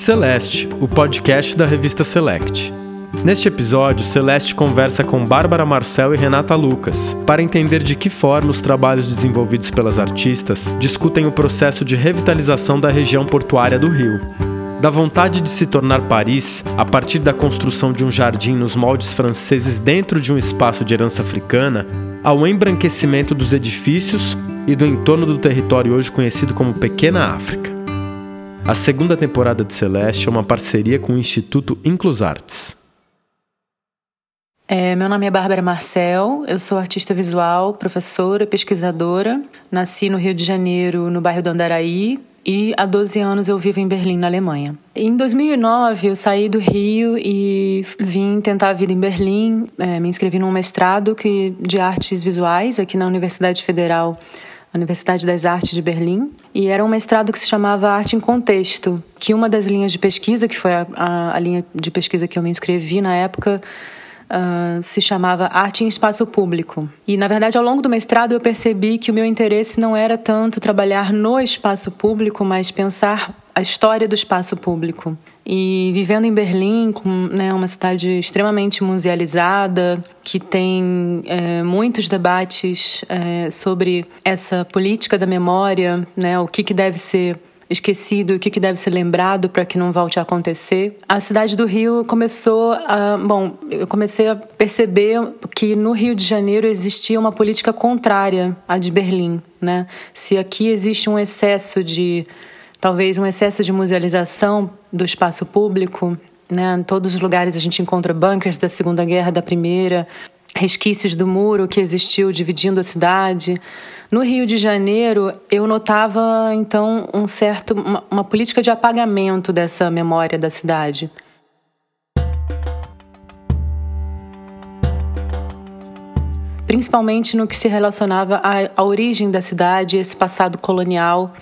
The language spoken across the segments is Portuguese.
Celeste, o podcast da revista Select. Neste episódio, Celeste conversa com Bárbara Marcel e Renata Lucas para entender de que forma os trabalhos desenvolvidos pelas artistas discutem o processo de revitalização da região portuária do Rio. Da vontade de se tornar Paris a partir da construção de um jardim nos moldes franceses dentro de um espaço de herança africana, ao embranquecimento dos edifícios e do entorno do território hoje conhecido como Pequena África. A segunda temporada de Celeste é uma parceria com o Instituto Inclusartes. É, meu nome é Bárbara Marcel, eu sou artista visual, professora, pesquisadora. Nasci no Rio de Janeiro, no bairro do Andaraí, e há 12 anos eu vivo em Berlim, na Alemanha. Em 2009 eu saí do Rio e vim tentar a vida em Berlim, é, me inscrevi num mestrado que, de artes visuais aqui na Universidade Federal Universidade das Artes de Berlim, e era um mestrado que se chamava Arte em Contexto, que uma das linhas de pesquisa, que foi a, a, a linha de pesquisa que eu me inscrevi na época, uh, se chamava Arte em Espaço Público. E, na verdade, ao longo do mestrado eu percebi que o meu interesse não era tanto trabalhar no espaço público, mas pensar a história do espaço público. E vivendo em Berlim, com, né, uma cidade extremamente musealizada, que tem é, muitos debates é, sobre essa política da memória, né, o que, que deve ser esquecido, o que, que deve ser lembrado para que não volte a acontecer. A cidade do Rio começou a. Bom, eu comecei a perceber que no Rio de Janeiro existia uma política contrária à de Berlim. Né? Se aqui existe um excesso de talvez um excesso de musealização do espaço público. Né? Em todos os lugares a gente encontra bunkers da Segunda Guerra, da Primeira, resquícios do muro que existiu dividindo a cidade. No Rio de Janeiro, eu notava então um certo uma, uma política de apagamento dessa memória da cidade. Principalmente no que se relacionava à, à origem da cidade, esse passado colonial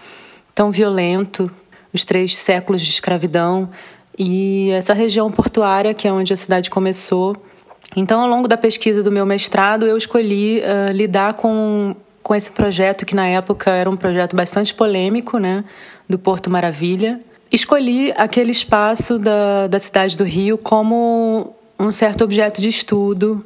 tão violento, os três séculos de escravidão e essa região portuária, que é onde a cidade começou. Então, ao longo da pesquisa do meu mestrado, eu escolhi uh, lidar com, com esse projeto, que na época era um projeto bastante polêmico, né, do Porto Maravilha. Escolhi aquele espaço da, da cidade do Rio como um certo objeto de estudo,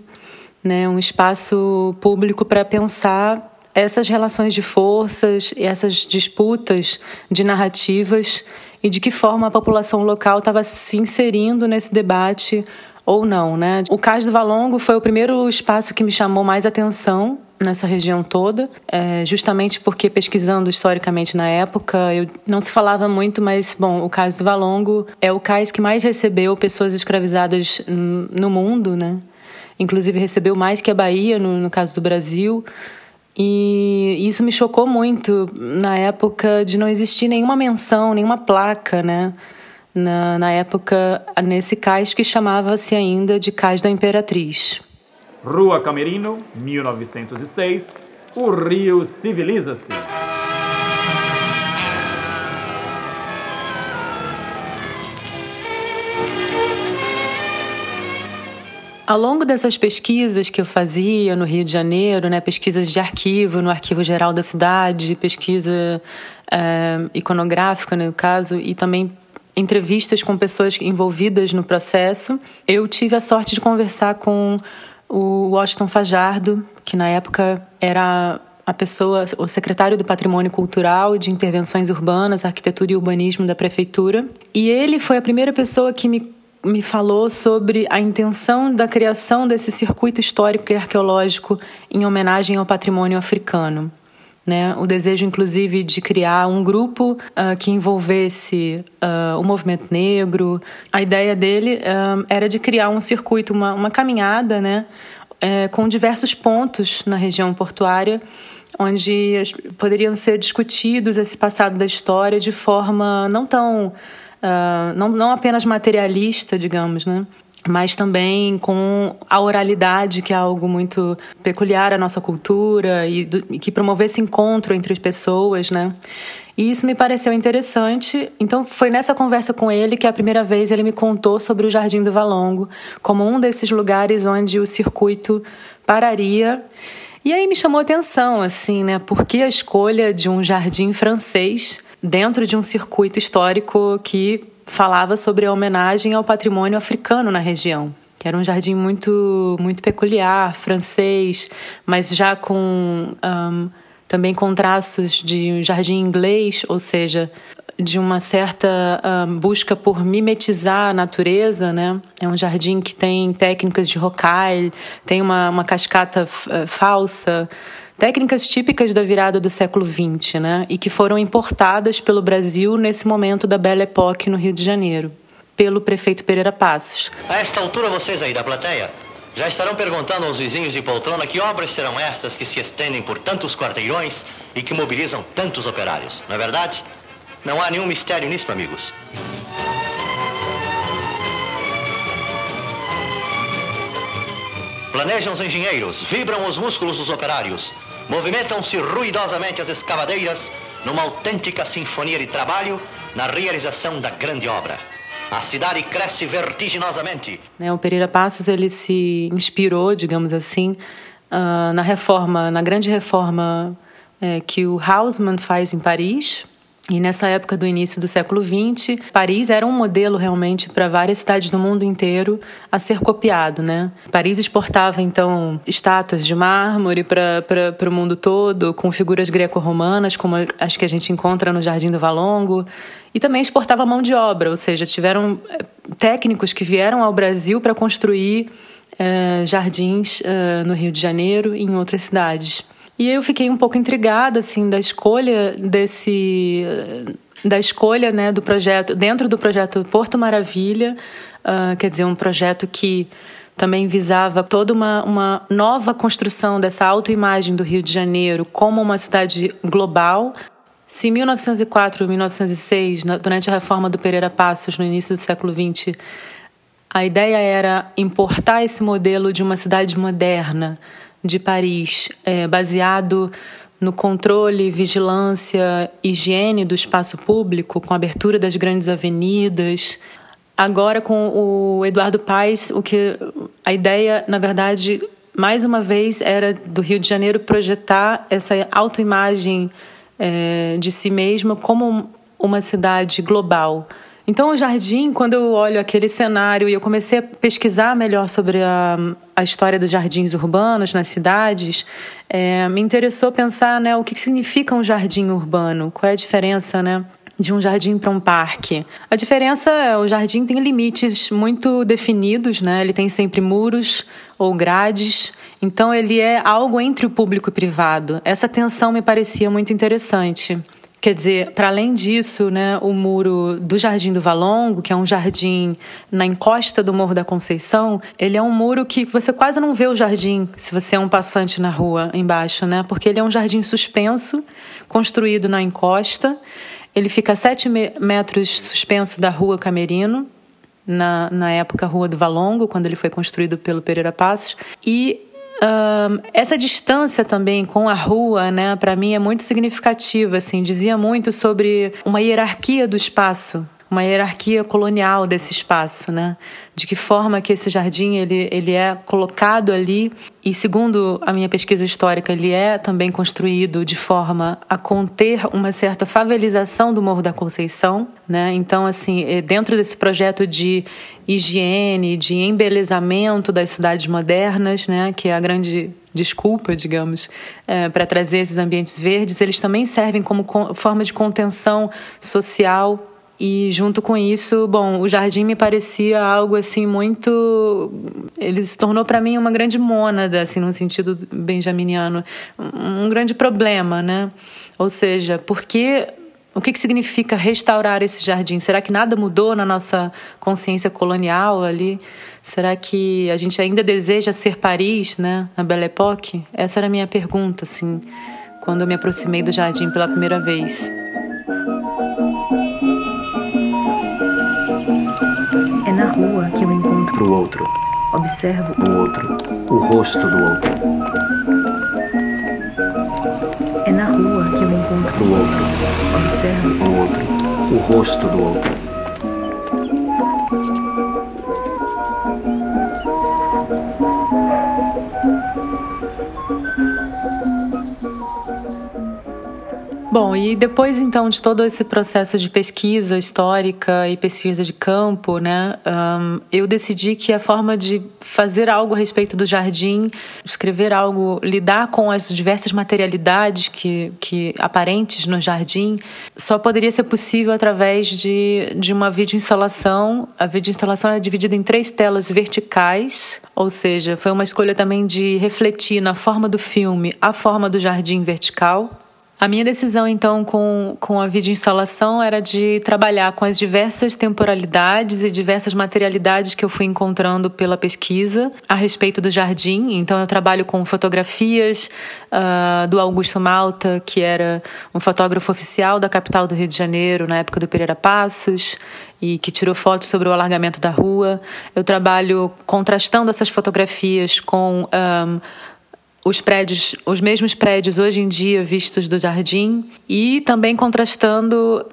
né, um espaço público para pensar essas relações de forças e essas disputas de narrativas e de que forma a população local estava se inserindo nesse debate ou não, né? O Cais do Valongo foi o primeiro espaço que me chamou mais atenção nessa região toda, é, justamente porque pesquisando historicamente na época, eu não se falava muito, mas bom, o Cais do Valongo é o cais que mais recebeu pessoas escravizadas no mundo, né? Inclusive recebeu mais que a Bahia no, no caso do Brasil. E isso me chocou muito na época de não existir nenhuma menção, nenhuma placa, né? Na, na época, nesse cais que chamava-se ainda de Cais da Imperatriz. Rua Camerino, 1906. O Rio civiliza-se. Ao longo dessas pesquisas que eu fazia no Rio de Janeiro, né, pesquisas de arquivo, no Arquivo Geral da cidade, pesquisa é, iconográfica, no caso, e também entrevistas com pessoas envolvidas no processo, eu tive a sorte de conversar com o Washington Fajardo, que na época era a pessoa, o secretário do Patrimônio Cultural de Intervenções Urbanas, Arquitetura e Urbanismo da Prefeitura. E ele foi a primeira pessoa que me me falou sobre a intenção da criação desse circuito histórico e arqueológico em homenagem ao patrimônio africano. Né? O desejo, inclusive, de criar um grupo uh, que envolvesse uh, o movimento negro. A ideia dele uh, era de criar um circuito, uma, uma caminhada, né? É, com diversos pontos na região portuária, onde poderiam ser discutidos esse passado da história de forma não tão uh, não, não apenas materialista, digamos, né? mas também com a oralidade, que é algo muito peculiar à nossa cultura e, do, e que promovesse encontro entre as pessoas, né? E isso me pareceu interessante. Então, foi nessa conversa com ele que a primeira vez ele me contou sobre o Jardim do Valongo, como um desses lugares onde o circuito pararia. E aí me chamou atenção, assim, né? Por que a escolha de um jardim francês dentro de um circuito histórico que falava sobre a homenagem ao patrimônio africano na região que era um jardim muito muito peculiar, francês, mas já com um, também com traços de um jardim inglês, ou seja, de uma certa um, busca por mimetizar a natureza, né? É um jardim que tem técnicas de rocaille, tem uma, uma cascata uh, falsa, técnicas típicas da virada do século XX, né? E que foram importadas pelo Brasil nesse momento da Belle Époque no Rio de Janeiro pelo prefeito Pereira Passos. A esta altura, vocês aí da plateia já estarão perguntando aos vizinhos de poltrona que obras serão estas que se estendem por tantos quarteirões e que mobilizam tantos operários, não é verdade? Não há nenhum mistério nisso, amigos. Planejam os engenheiros, vibram os músculos dos operários, movimentam-se ruidosamente as escavadeiras numa autêntica sinfonia de trabalho na realização da grande obra. A cidade cresce vertiginosamente. Né, o Pereira Passos ele se inspirou, digamos assim, uh, na reforma, na grande reforma é, que o Haussmann faz em Paris, e nessa época do início do século XX, Paris era um modelo realmente para várias cidades do mundo inteiro a ser copiado, né? Paris exportava então estátuas de mármore para o mundo todo, com figuras greco-romanas, como as que a gente encontra no Jardim do Valongo, e também exportava mão de obra, ou seja, tiveram eh, técnicos que vieram ao Brasil para construir eh, jardins eh, no Rio de Janeiro e em outras cidades. E eu fiquei um pouco intrigada assim da escolha desse da escolha né, do projeto dentro do projeto Porto Maravilha, uh, quer dizer um projeto que também visava toda uma, uma nova construção dessa autoimagem do Rio de Janeiro como uma cidade global. Se em 1904 1906, durante a reforma do Pereira Passos, no início do século XX, a ideia era importar esse modelo de uma cidade moderna, de Paris, é, baseado no controle, vigilância, higiene do espaço público, com a abertura das grandes avenidas. Agora, com o Eduardo Paes, o que a ideia, na verdade, mais uma vez, era do Rio de Janeiro projetar essa autoimagem é, de si mesma como uma cidade global então, o jardim, quando eu olho aquele cenário e eu comecei a pesquisar melhor sobre a, a história dos jardins urbanos nas cidades, é, me interessou pensar né, o que significa um jardim urbano, qual é a diferença né, de um jardim para um parque. A diferença é o jardim tem limites muito definidos, né? ele tem sempre muros ou grades, então ele é algo entre o público e o privado. Essa tensão me parecia muito interessante. Quer dizer, para além disso, né, o muro do Jardim do Valongo, que é um jardim na encosta do Morro da Conceição, ele é um muro que você quase não vê o jardim se você é um passante na rua embaixo, né? Porque ele é um jardim suspenso, construído na encosta. Ele fica a sete metros suspenso da Rua Camerino, na, na época Rua do Valongo, quando ele foi construído pelo Pereira Passos. E essa distância também com a rua, né, para mim é muito significativa. Assim, dizia muito sobre uma hierarquia do espaço, uma hierarquia colonial desse espaço, né? De que forma que esse jardim ele, ele é colocado ali e segundo a minha pesquisa histórica ele é também construído de forma a conter uma certa favelização do Morro da Conceição, né? Então assim é dentro desse projeto de higiene, de embelezamento das cidades modernas, né? Que é a grande desculpa, digamos, é, para trazer esses ambientes verdes, eles também servem como forma de contenção social e junto com isso, bom, o jardim me parecia algo assim muito, ele se tornou para mim uma grande mônada, assim, no sentido benjaminiano, um grande problema, né? Ou seja, porque o que, que significa restaurar esse jardim? Será que nada mudou na nossa consciência colonial ali? Será que a gente ainda deseja ser Paris, né, na Belle Époque? Essa era a minha pergunta, assim, quando eu me aproximei do jardim pela primeira vez. Rua que eu encontro o outro. Observo o outro, o rosto do outro. É na rua que eu encontro o outro. Observo o outro, o rosto do outro. Bom, e depois então de todo esse processo de pesquisa histórica e pesquisa de campo, né, um, eu decidi que a forma de fazer algo a respeito do jardim, escrever algo, lidar com as diversas materialidades que, que aparentes no jardim, só poderia ser possível através de, de uma videoinstalação. A videoinstalação é dividida em três telas verticais, ou seja, foi uma escolha também de refletir na forma do filme a forma do jardim vertical a minha decisão, então, com, com a videoinstalação era de trabalhar com as diversas temporalidades e diversas materialidades que eu fui encontrando pela pesquisa a respeito do jardim. Então, eu trabalho com fotografias uh, do Augusto Malta, que era um fotógrafo oficial da capital do Rio de Janeiro na época do Pereira Passos e que tirou fotos sobre o alargamento da rua. Eu trabalho contrastando essas fotografias com. Um, os prédios, os mesmos prédios hoje em dia vistos do jardim e também contrastando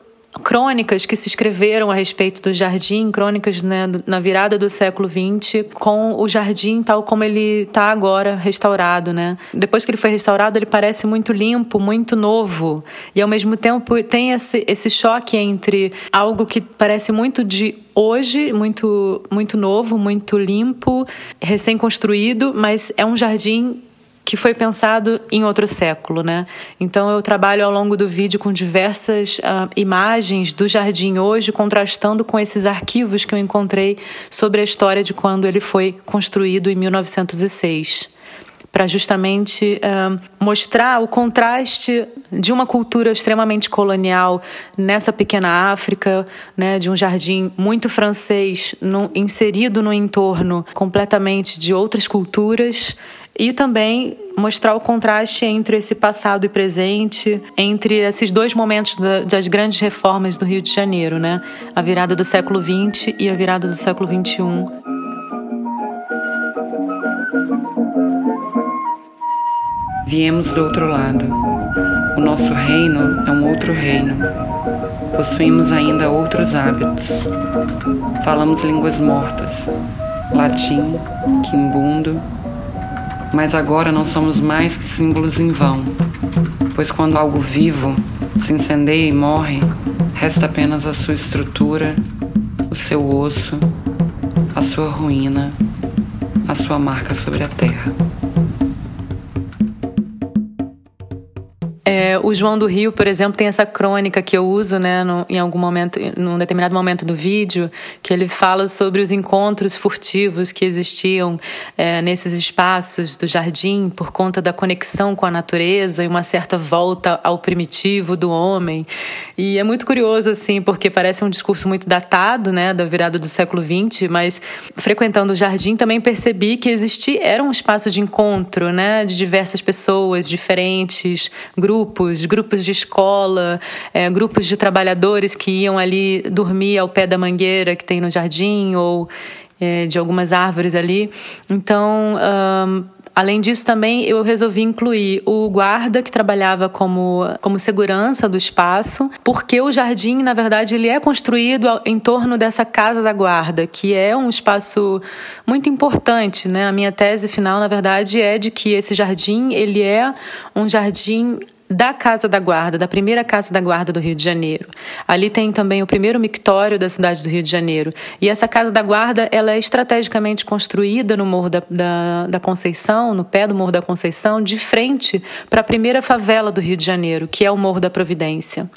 crônicas que se escreveram a respeito do jardim, crônicas né, na virada do século XX, com o jardim tal como ele está agora restaurado, né? Depois que ele foi restaurado, ele parece muito limpo, muito novo e ao mesmo tempo tem esse, esse choque entre algo que parece muito de hoje, muito muito novo, muito limpo, recém-construído, mas é um jardim que foi pensado em outro século, né? Então eu trabalho ao longo do vídeo com diversas uh, imagens do jardim hoje, contrastando com esses arquivos que eu encontrei sobre a história de quando ele foi construído em 1906 para justamente uh, mostrar o contraste de uma cultura extremamente colonial nessa pequena África, né, de um jardim muito francês no, inserido no entorno completamente de outras culturas e também mostrar o contraste entre esse passado e presente, entre esses dois momentos das grandes reformas do Rio de Janeiro, né? A virada do século XX e a virada do século XXI. Viemos do outro lado. O nosso reino é um outro reino. Possuímos ainda outros hábitos. Falamos línguas mortas: latim, quimbundo mas agora não somos mais que símbolos em vão, pois quando algo vivo se incendeia e morre, resta apenas a sua estrutura, o seu osso, a sua ruína, a sua marca sobre a terra. O João do Rio, por exemplo, tem essa crônica que eu uso, né, no, em algum momento, num determinado momento do vídeo, que ele fala sobre os encontros furtivos que existiam é, nesses espaços do jardim por conta da conexão com a natureza e uma certa volta ao primitivo do homem. E é muito curioso, assim, porque parece um discurso muito datado, né, da virada do século XX, mas frequentando o jardim também percebi que existia, era um espaço de encontro, né, de diversas pessoas diferentes, grupos, grupos de escola, é, grupos de trabalhadores que iam ali dormir ao pé da mangueira que tem no jardim ou é, de algumas árvores ali. Então, um, Além disso, também eu resolvi incluir o guarda que trabalhava como, como segurança do espaço, porque o jardim, na verdade, ele é construído em torno dessa casa da guarda, que é um espaço muito importante, né? A minha tese final, na verdade, é de que esse jardim, ele é um jardim da Casa da Guarda, da primeira Casa da Guarda do Rio de Janeiro. Ali tem também o primeiro mictório da cidade do Rio de Janeiro. E essa Casa da Guarda ela é estrategicamente construída no Morro da, da, da Conceição, no pé do Morro da Conceição, de frente para a primeira favela do Rio de Janeiro, que é o Morro da Providência.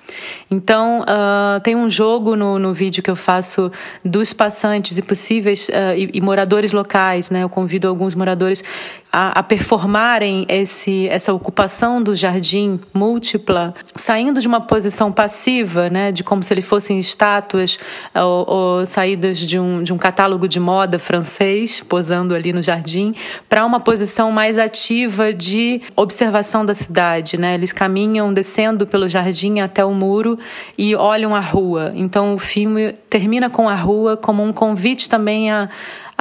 Então, uh, tem um jogo no, no vídeo que eu faço dos passantes e possíveis uh, e, e moradores locais. Né? Eu convido alguns moradores a, a performarem esse, essa ocupação do jardim múltipla, saindo de uma posição passiva, né, de como se ele fossem estátuas ou, ou saídas de um, de um catálogo de moda francês, posando ali no jardim, para uma posição mais ativa de observação da cidade. Né? Eles caminham descendo pelo jardim até o muro e olham a rua. Então o filme termina com a rua como um convite também a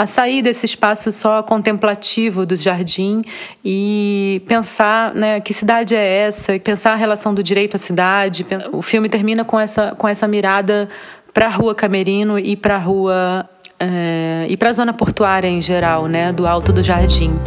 a sair desse espaço só contemplativo do jardim e pensar né, que cidade é essa, pensar a relação do direito à cidade. O filme termina com essa, com essa mirada para a Rua Camerino e para a Rua é, e para a zona portuária em geral, né, do Alto do Jardim.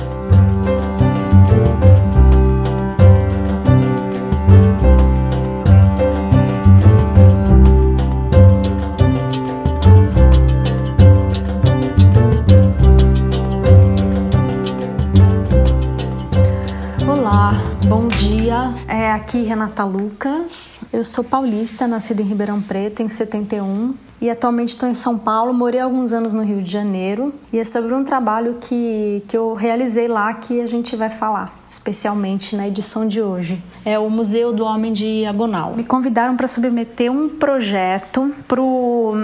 Renata Lucas, eu sou paulista, nascida em Ribeirão Preto em 71 e atualmente estou em São Paulo. Morei alguns anos no Rio de Janeiro e é sobre um trabalho que, que eu realizei lá que a gente vai falar, especialmente na edição de hoje. É o Museu do Homem Diagonal. Me convidaram para submeter um projeto para o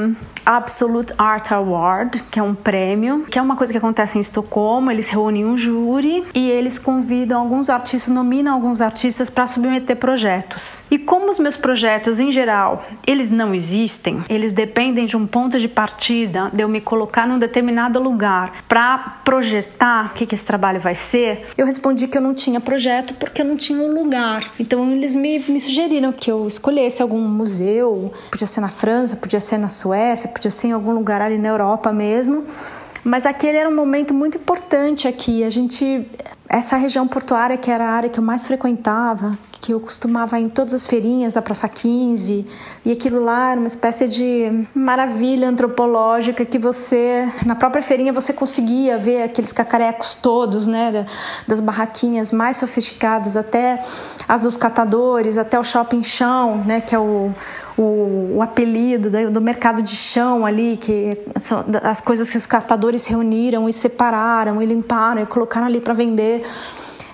Absolute Art Award, que é um prêmio, que é uma coisa que acontece em Estocolmo. Eles reúnem um júri e eles convidam alguns artistas, nominam alguns artistas para submeter projetos. E como os meus projetos, em geral, eles não existem, eles dependem de um ponto de partida, de eu me colocar num determinado lugar para projetar o que, que esse trabalho vai ser, eu respondi que eu não tinha projeto porque eu não tinha um lugar. Então eles me, me sugeriram que eu escolhesse algum museu, podia ser na França, podia ser na Suécia, podia ser em algum lugar ali na Europa mesmo. Mas aquele era um momento muito importante aqui. A gente, essa região portuária que era a área que eu mais frequentava, que eu costumava ir em todas as feirinhas da Praça 15, e aquilo lá era uma espécie de maravilha antropológica que você, na própria feirinha, você conseguia ver aqueles cacarecos todos, né, das barraquinhas mais sofisticadas, até as dos catadores, até o shopping chão, né, que é o, o, o apelido do, do, mercado de chão ali, que são as coisas que os catadores reuniram e separaram e limparam e colocaram ali para vender.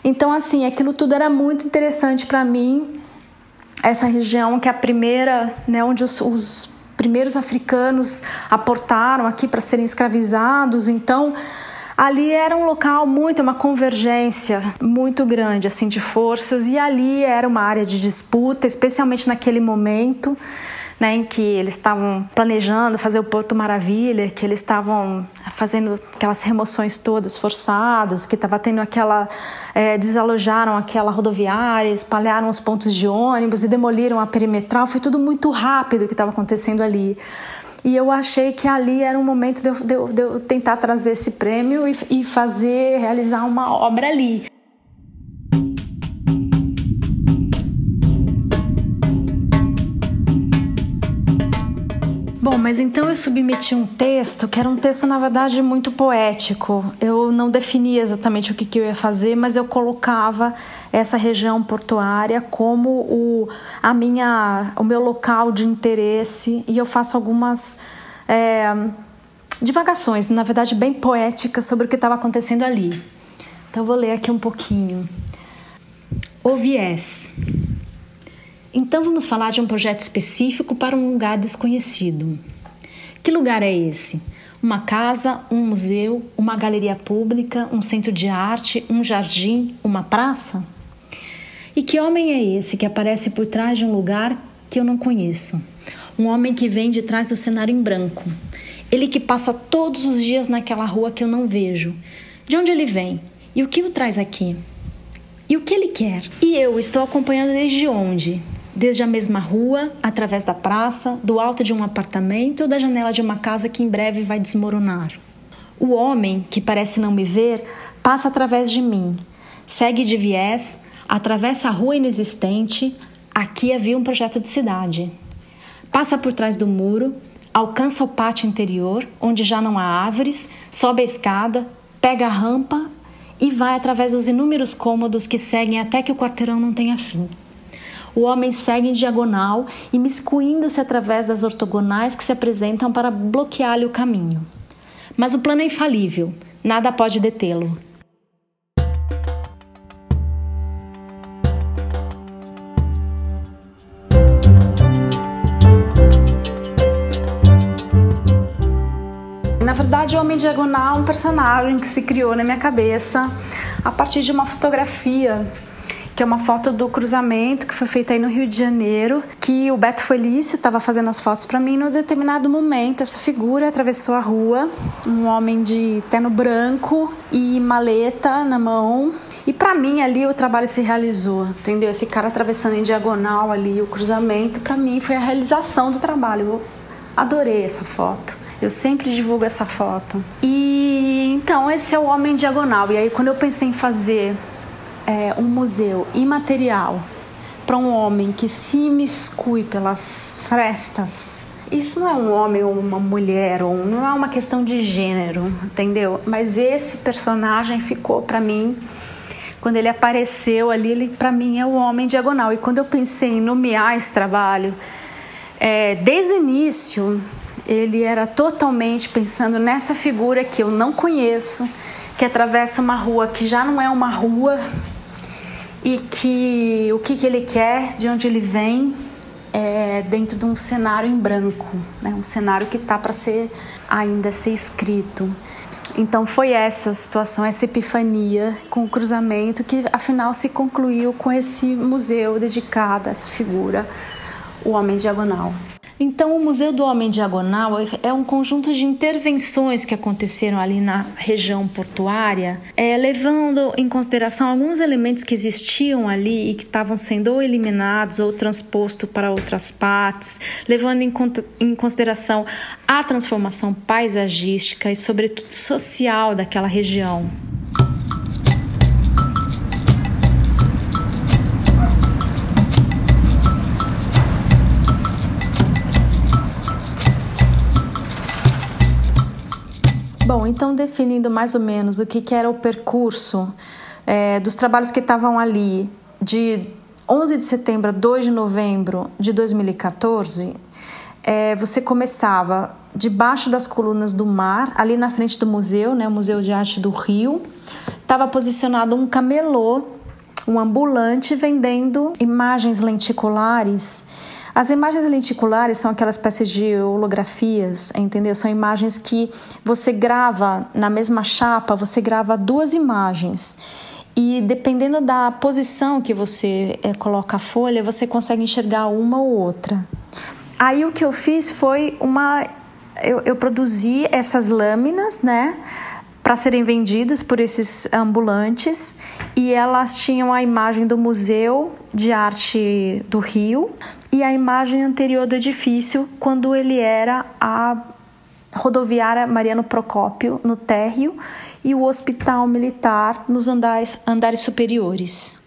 Então, assim, aquilo tudo era muito interessante para mim. Essa região que é a primeira, né, onde os, os primeiros africanos aportaram aqui para serem escravizados. Então, ali era um local muito, uma convergência muito grande assim de forças e ali era uma área de disputa, especialmente naquele momento né, em que eles estavam planejando fazer o Porto Maravilha, que eles estavam fazendo aquelas remoções todas forçadas, que estava tendo aquela. É, desalojaram aquela rodoviária, espalharam os pontos de ônibus e demoliram a perimetral. Foi tudo muito rápido o que estava acontecendo ali. E eu achei que ali era um momento de eu, de eu, de eu tentar trazer esse prêmio e, e fazer, realizar uma obra ali. Mas então eu submeti um texto que era um texto, na verdade, muito poético. Eu não definia exatamente o que, que eu ia fazer, mas eu colocava essa região portuária como o, a minha, o meu local de interesse e eu faço algumas é, divagações, na verdade, bem poéticas sobre o que estava acontecendo ali. Então vou ler aqui um pouquinho. O viés. Então vamos falar de um projeto específico para um lugar desconhecido. Que lugar é esse? Uma casa, um museu, uma galeria pública, um centro de arte, um jardim, uma praça? E que homem é esse que aparece por trás de um lugar que eu não conheço? Um homem que vem de trás do cenário em branco. Ele que passa todos os dias naquela rua que eu não vejo. De onde ele vem? E o que o traz aqui? E o que ele quer? E eu estou acompanhando desde onde? Desde a mesma rua, através da praça, do alto de um apartamento ou da janela de uma casa que em breve vai desmoronar. O homem, que parece não me ver, passa através de mim, segue de viés, atravessa a rua inexistente. Aqui havia um projeto de cidade. Passa por trás do muro, alcança o pátio interior, onde já não há árvores, sobe a escada, pega a rampa e vai através dos inúmeros cômodos que seguem até que o quarteirão não tenha fim. O homem segue em diagonal, imiscuindo-se através das ortogonais que se apresentam para bloquear-lhe o caminho. Mas o plano é infalível, nada pode detê-lo. Na verdade, o Homem Diagonal é um personagem que se criou na minha cabeça a partir de uma fotografia que é uma foto do cruzamento que foi feita aí no Rio de Janeiro, que o Beto Felício estava fazendo as fotos para mim. No determinado momento, essa figura atravessou a rua, um homem de terno branco e maleta na mão. E para mim ali o trabalho se realizou, entendeu? Esse cara atravessando em diagonal ali o cruzamento, para mim foi a realização do trabalho. Eu adorei essa foto. Eu sempre divulgo essa foto. E então esse é o homem diagonal. E aí quando eu pensei em fazer é, um museu imaterial para um homem que se imiscui pelas frestas, isso não é um homem ou uma mulher, ou não é uma questão de gênero, entendeu? Mas esse personagem ficou para mim quando ele apareceu ali, ele para mim é o homem diagonal. E quando eu pensei em nomear esse trabalho, é, desde o início ele era totalmente pensando nessa figura que eu não conheço, que atravessa uma rua que já não é uma rua e que o que, que ele quer, de onde ele vem, é dentro de um cenário em branco, né? um cenário que está para ser ainda ser escrito. Então foi essa situação, essa epifania com o cruzamento que afinal se concluiu com esse museu dedicado a essa figura, o Homem Diagonal. Então, o Museu do Homem Diagonal é um conjunto de intervenções que aconteceram ali na região portuária, é, levando em consideração alguns elementos que existiam ali e que estavam sendo ou eliminados ou transpostos para outras partes, levando em, em consideração a transformação paisagística e, sobretudo, social daquela região. Bom, então definindo mais ou menos o que, que era o percurso é, dos trabalhos que estavam ali de 11 de setembro a 2 de novembro de 2014, é, você começava debaixo das colunas do mar, ali na frente do museu, né, o Museu de Arte do Rio, estava posicionado um camelô, um ambulante vendendo imagens lenticulares as imagens lenticulares são aquelas espécies de holografias, entendeu? São imagens que você grava na mesma chapa, você grava duas imagens. E dependendo da posição que você é, coloca a folha, você consegue enxergar uma ou outra. Aí o que eu fiz foi uma. Eu, eu produzi essas lâminas, né? para serem vendidas por esses ambulantes e elas tinham a imagem do Museu de Arte do Rio e a imagem anterior do edifício quando ele era a rodoviária Mariano Procópio no térreo e o hospital militar nos andares, andares superiores.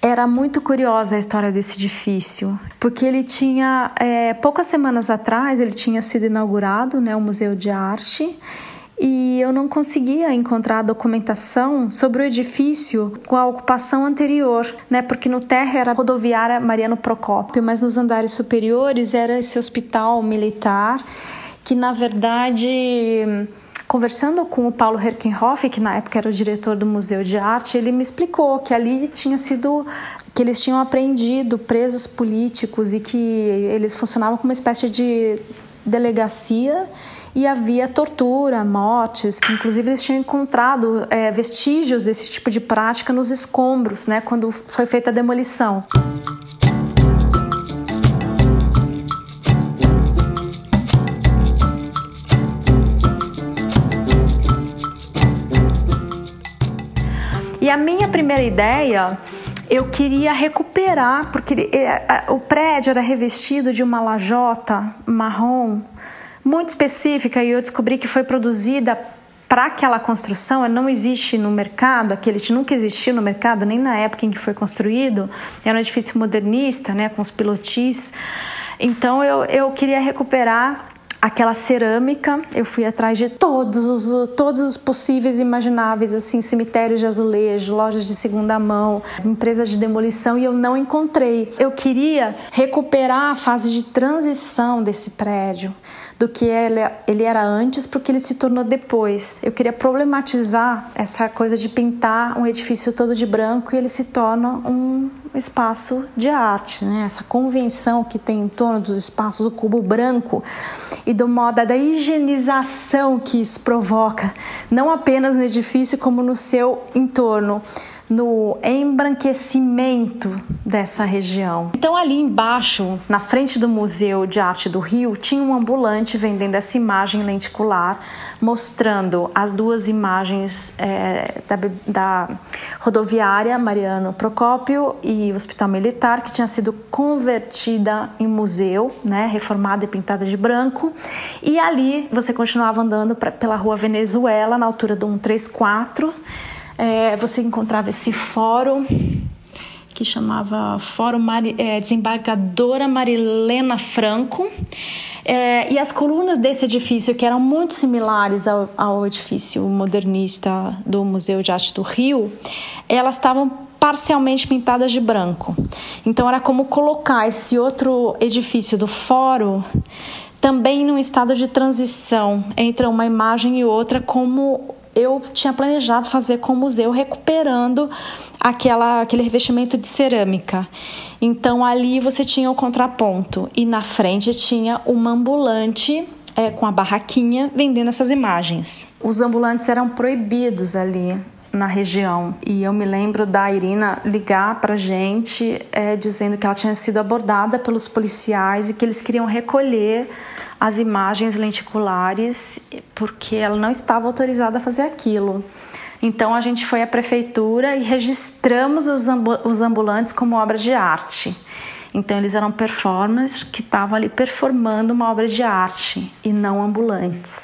Era muito curiosa a história desse edifício, porque ele tinha, é, poucas semanas atrás, ele tinha sido inaugurado, né, o Museu de Arte, e eu não conseguia encontrar documentação sobre o edifício com a ocupação anterior, né? Porque no térreo era a rodoviária Mariano Procópio, mas nos andares superiores era esse hospital militar que na verdade conversando com o Paulo Herkenhoff, que na época era o diretor do Museu de Arte, ele me explicou que ali tinha sido que eles tinham aprendido presos políticos e que eles funcionavam como uma espécie de delegacia e havia tortura, mortes, que inclusive eles tinham encontrado é, vestígios desse tipo de prática nos escombros, né, quando foi feita a demolição. E a minha primeira ideia eu queria recuperar, porque é, o prédio era revestido de uma lajota marrom muito específica e eu descobri que foi produzida para aquela construção, não existe no mercado, aquele nunca existiu no mercado, nem na época em que foi construído, era um edifício modernista, né, com os pilotis. Então eu, eu queria recuperar aquela cerâmica, eu fui atrás de todos os, todos os possíveis imagináveis, assim, cemitérios de azulejo, lojas de segunda mão, empresas de demolição e eu não encontrei. Eu queria recuperar a fase de transição desse prédio do que ele, era antes para o que ele se tornou depois. Eu queria problematizar essa coisa de pintar um edifício todo de branco e ele se torna um espaço de arte, né? Essa convenção que tem em torno dos espaços do cubo branco e do modo da higienização que isso provoca, não apenas no edifício como no seu entorno no embranquecimento dessa região. Então, ali embaixo, na frente do Museu de Arte do Rio, tinha um ambulante vendendo essa imagem lenticular, mostrando as duas imagens é, da, da rodoviária Mariano Procópio e Hospital Militar, que tinha sido convertida em museu, né, reformada e pintada de branco. E ali você continuava andando pra, pela rua Venezuela, na altura do 134 é, você encontrava esse fórum que chamava Fórum Mari, é, Desembargadora Marilena Franco. É, e as colunas desse edifício, que eram muito similares ao, ao edifício modernista do Museu de Arte do Rio, elas estavam parcialmente pintadas de branco. Então era como colocar esse outro edifício do fórum também num estado de transição entre uma imagem e outra, como eu tinha planejado fazer com o museu, recuperando aquela, aquele revestimento de cerâmica. Então ali você tinha o contraponto e na frente tinha uma ambulante é, com a barraquinha vendendo essas imagens. Os ambulantes eram proibidos ali na região. E eu me lembro da Irina ligar para gente é, dizendo que ela tinha sido abordada pelos policiais e que eles queriam recolher as imagens lenticulares porque ela não estava autorizada a fazer aquilo. Então a gente foi à prefeitura e registramos os, os ambulantes como obra de arte. Então eles eram performers que estavam ali performando uma obra de arte e não ambulantes.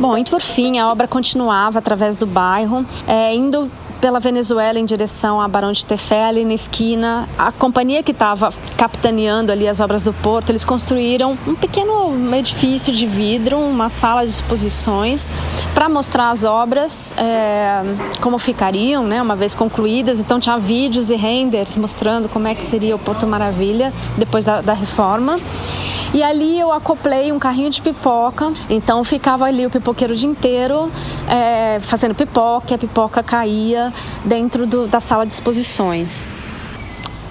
Bom, e por fim, a obra continuava através do bairro, é, indo pela Venezuela em direção a Barão de Tefé, ali na esquina. A companhia que estava capitaneando ali as obras do porto, eles construíram um pequeno edifício de vidro, uma sala de exposições, para mostrar as obras, é, como ficariam, né, uma vez concluídas. Então tinha vídeos e renders mostrando como é que seria o Porto Maravilha depois da, da reforma. E ali eu acoplei um carrinho de pipoca, então ficava ali o pipoqueiro o dia inteiro é, fazendo pipoca, a pipoca caía dentro do, da sala de exposições.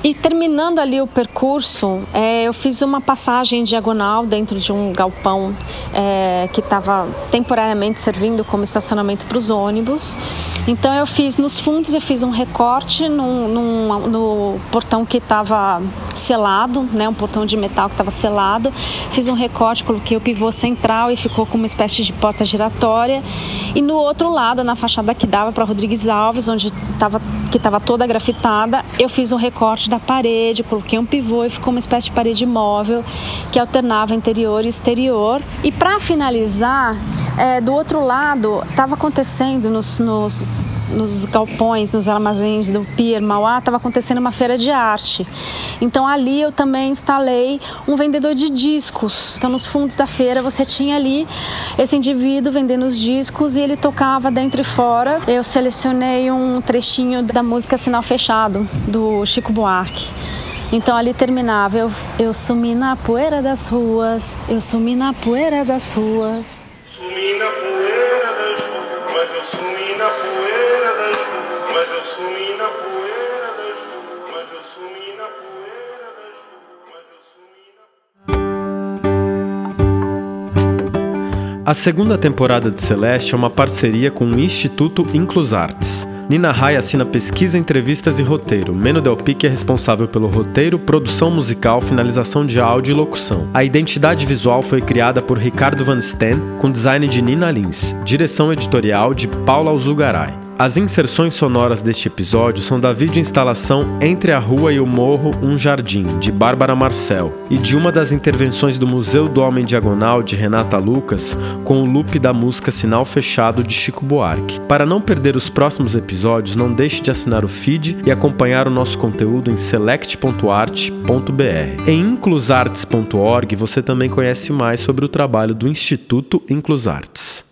E terminando ali o percurso, é, eu fiz uma passagem diagonal dentro de um galpão é, que estava temporariamente servindo como estacionamento para os ônibus. Então eu fiz nos fundos, eu fiz um recorte num, num, no portão que estava selado, né, um portão de metal que estava selado. Fiz um recorte, coloquei o pivô central e ficou com uma espécie de porta giratória. E no outro lado, na fachada que dava para Rodrigues Alves, onde estava que estava toda grafitada, eu fiz um recorte da parede, coloquei um pivô e ficou uma espécie de parede móvel que alternava interior e exterior. E para finalizar, é, do outro lado, estava acontecendo nos, nos, nos, galpões, nos armazéns do Pier Mauá, estava acontecendo uma feira de arte. Então ali eu também instalei um vendedor de discos. Então nos fundos da feira você tinha ali esse indivíduo vendendo os discos e ele tocava dentro e fora. Eu selecionei um trechinho da música Sinal Fechado, do Chico Buarque. Então ali terminava, eu, eu sumi na poeira das ruas, eu sumi na poeira das ruas. Sumi na poeira A segunda temporada de Celeste é uma parceria com o Instituto Inclus Artes. Nina Rai assina pesquisa, entrevistas e roteiro. Meno Del Pique é responsável pelo roteiro, produção musical, finalização de áudio e locução. A identidade visual foi criada por Ricardo Van Steen, com design de Nina Lins, direção editorial de Paula Alzugaray. As inserções sonoras deste episódio são da videoinstalação Entre a Rua e o Morro, um Jardim, de Bárbara Marcel, e de uma das intervenções do Museu do Homem Diagonal, de Renata Lucas, com o loop da música Sinal Fechado, de Chico Buarque. Para não perder os próximos episódios, não deixe de assinar o feed e acompanhar o nosso conteúdo em select.art.br. Em inclusartes.org você também conhece mais sobre o trabalho do Instituto Inclusartes.